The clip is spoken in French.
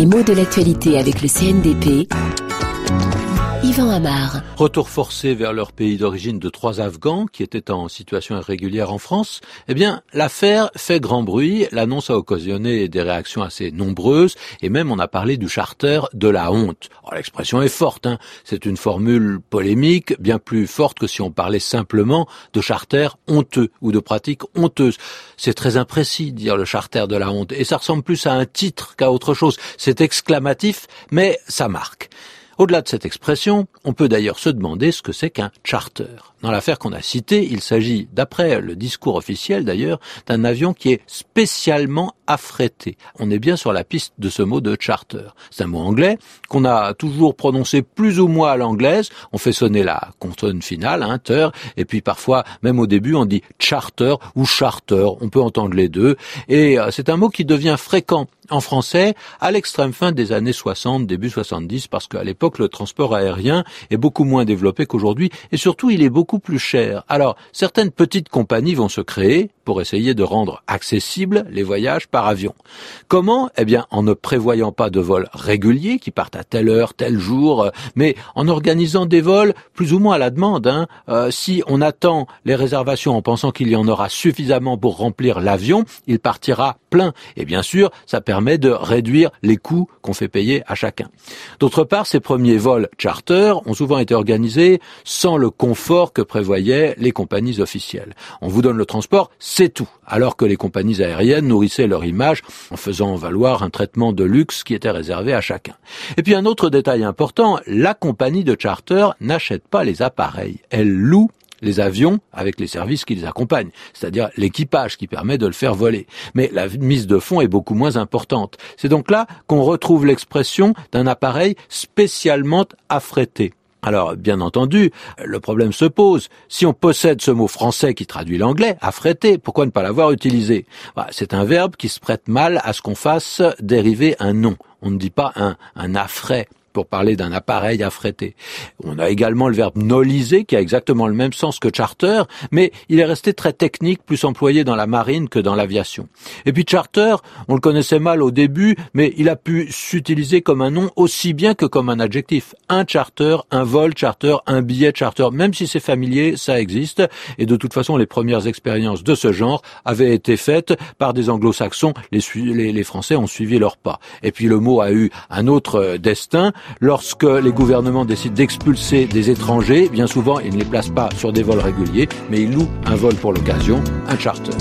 Les mots de l'actualité avec le CNDP. Retour forcé vers leur pays d'origine de trois Afghans qui étaient en situation irrégulière en France. Eh bien, l'affaire fait grand bruit. L'annonce a occasionné des réactions assez nombreuses et même on a parlé du charter de la honte. L'expression est forte. Hein. C'est une formule polémique, bien plus forte que si on parlait simplement de charter honteux ou de pratiques honteuses. C'est très imprécis dire le charter de la honte et ça ressemble plus à un titre qu'à autre chose. C'est exclamatif, mais ça marque. Au-delà de cette expression, on peut d'ailleurs se demander ce que c'est qu'un charter. Dans l'affaire qu'on a citée, il s'agit, d'après le discours officiel d'ailleurs, d'un avion qui est spécialement affrété. On est bien sur la piste de ce mot de charter. C'est un mot anglais qu'on a toujours prononcé plus ou moins à l'anglaise. On fait sonner la consonne finale, hein, et puis parfois, même au début, on dit charter ou charter. On peut entendre les deux. Et euh, c'est un mot qui devient fréquent en français à l'extrême fin des années 60, début 70, parce qu'à l'époque, le transport aérien est beaucoup moins développé qu'aujourd'hui, et surtout, il est beaucoup plus cher. Alors, certaines petites compagnies vont se créer pour essayer de rendre accessibles les voyages par avion. Comment? Eh bien, en ne prévoyant pas de vols réguliers qui partent à telle heure, tel jour, euh, mais en organisant des vols plus ou moins à la demande. Hein. Euh, si on attend les réservations en pensant qu'il y en aura suffisamment pour remplir l'avion, il partira plein. Et bien sûr, ça permet de réduire les coûts qu'on fait payer à chacun. D'autre part, ces premiers vols charter ont souvent été organisés sans le confort que prévoyaient les compagnies officielles. On vous donne le transport, c'est tout. Alors que les compagnies aériennes nourrissaient leur image en faisant valoir un traitement de luxe qui était réservé à chacun. Et puis un autre détail important, la compagnie de charter n'achète pas les appareils. Elle loue les avions avec les services qui les accompagnent, c'est-à-dire l'équipage qui permet de le faire voler. Mais la mise de fonds est beaucoup moins importante. C'est donc là qu'on retrouve l'expression d'un appareil spécialement affrété. Alors, bien entendu, le problème se pose. Si on possède ce mot français qui traduit l'anglais, affrété, pourquoi ne pas l'avoir utilisé? Bah, C'est un verbe qui se prête mal à ce qu'on fasse dériver un nom. On ne dit pas un, un affray pour parler d'un appareil affrété. On a également le verbe noliser qui a exactement le même sens que charter, mais il est resté très technique, plus employé dans la marine que dans l'aviation. Et puis charter, on le connaissait mal au début, mais il a pu s'utiliser comme un nom aussi bien que comme un adjectif. Un charter, un vol charter, un billet charter, même si c'est familier, ça existe. Et de toute façon, les premières expériences de ce genre avaient été faites par des anglo-saxons. Les, les, Français ont suivi leur pas. Et puis le mot a eu un autre destin lorsque les gouvernements décident d'expulser des étrangers, bien souvent ils ne les placent pas sur des vols réguliers, mais ils louent un vol pour l'occasion, un charter.